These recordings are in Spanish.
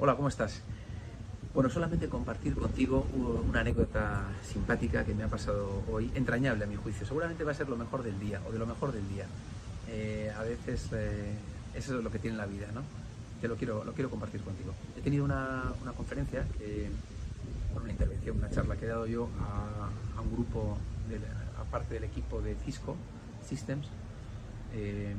Hola, ¿cómo estás? Bueno, solamente compartir contigo una anécdota simpática que me ha pasado hoy, entrañable a mi juicio. Seguramente va a ser lo mejor del día o de lo mejor del día. Eh, a veces eh, eso es lo que tiene la vida, ¿no? Te lo quiero, lo quiero compartir contigo. He tenido una, una conferencia, que, una intervención, una charla que he dado yo a, un grupo, de, aparte del equipo de Cisco Systems, eh,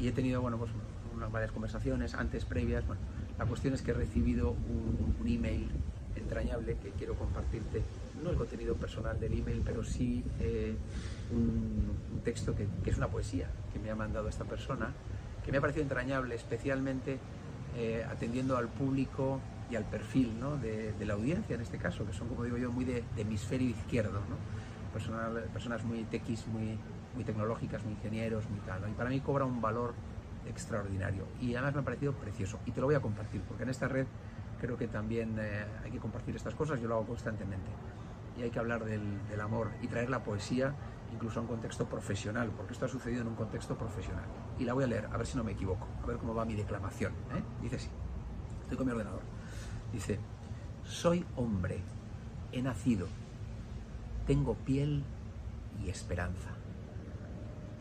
y he tenido, bueno, pues unas varias conversaciones antes, previas, bueno, la cuestión es que he recibido un, email entrañable que quiero compartirte, no el contenido personal del email, pero sí eh, un, texto que, es una poesía que me ha mandado esta persona, que me ha parecido entrañable, especialmente eh, atendiendo al público y al perfil de, la audiencia en este caso, que son, como digo yo, muy de, hemisferio izquierdo, ¿no? personas muy tequis, muy, muy tecnológicas, muy ingenieros, muy tal. Y para mí cobra un valor extraordinario y además me ha parecido precioso y te lo voy a compartir porque en esta red creo que también eh, hay que compartir estas cosas, yo lo hago constantemente y hay que hablar del, amor y traer la poesía incluso a un contexto profesional, porque esto ha sucedido en un contexto profesional. Y la voy a leer, a ver si no me equivoco, a ver cómo va mi declamación. ¿eh? Dice así, estoy con mi ordenador. Dice, soy hombre, he nacido, tengo piel y esperanza.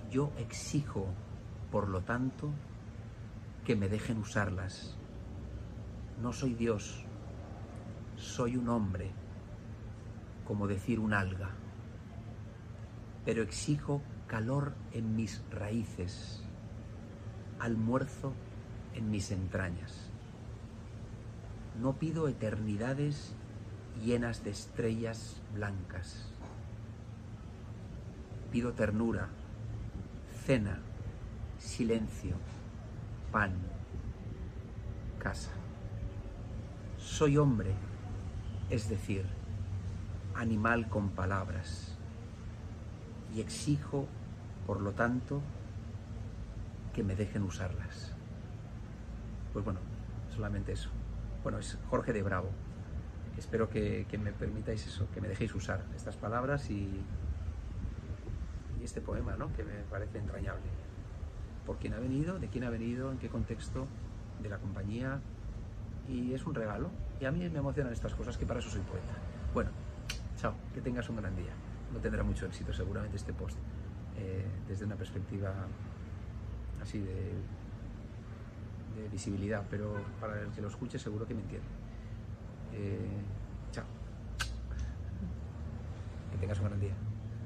Yo exijo por lo tanto, que me dejen usarlas. No soy Dios, soy un hombre, como decir un alga, pero exijo calor en mis raíces, almuerzo en mis entrañas. No pido eternidades llenas de estrellas blancas. Pido ternura, cena, silencio, pan, casa. Soy hombre, es decir, animal con palabras, y exijo, por lo tanto, que me dejen usarlas. Pues bueno, solamente eso. Bueno, es Jorge de Bravo. Espero que, me permitáis eso, que me dejéis usar estas palabras y, este poema, ¿no? que me parece entrañable por quién ha venido, de quién ha venido, en qué contexto de la compañía. Y es un regalo. Y a mí me emocionan estas cosas, que para eso soy poeta. Bueno, chao, que tengas un gran día. No tendrá mucho éxito seguramente este post eh, desde una perspectiva así de, visibilidad, pero para el que lo escuche seguro que me entiende. Eh,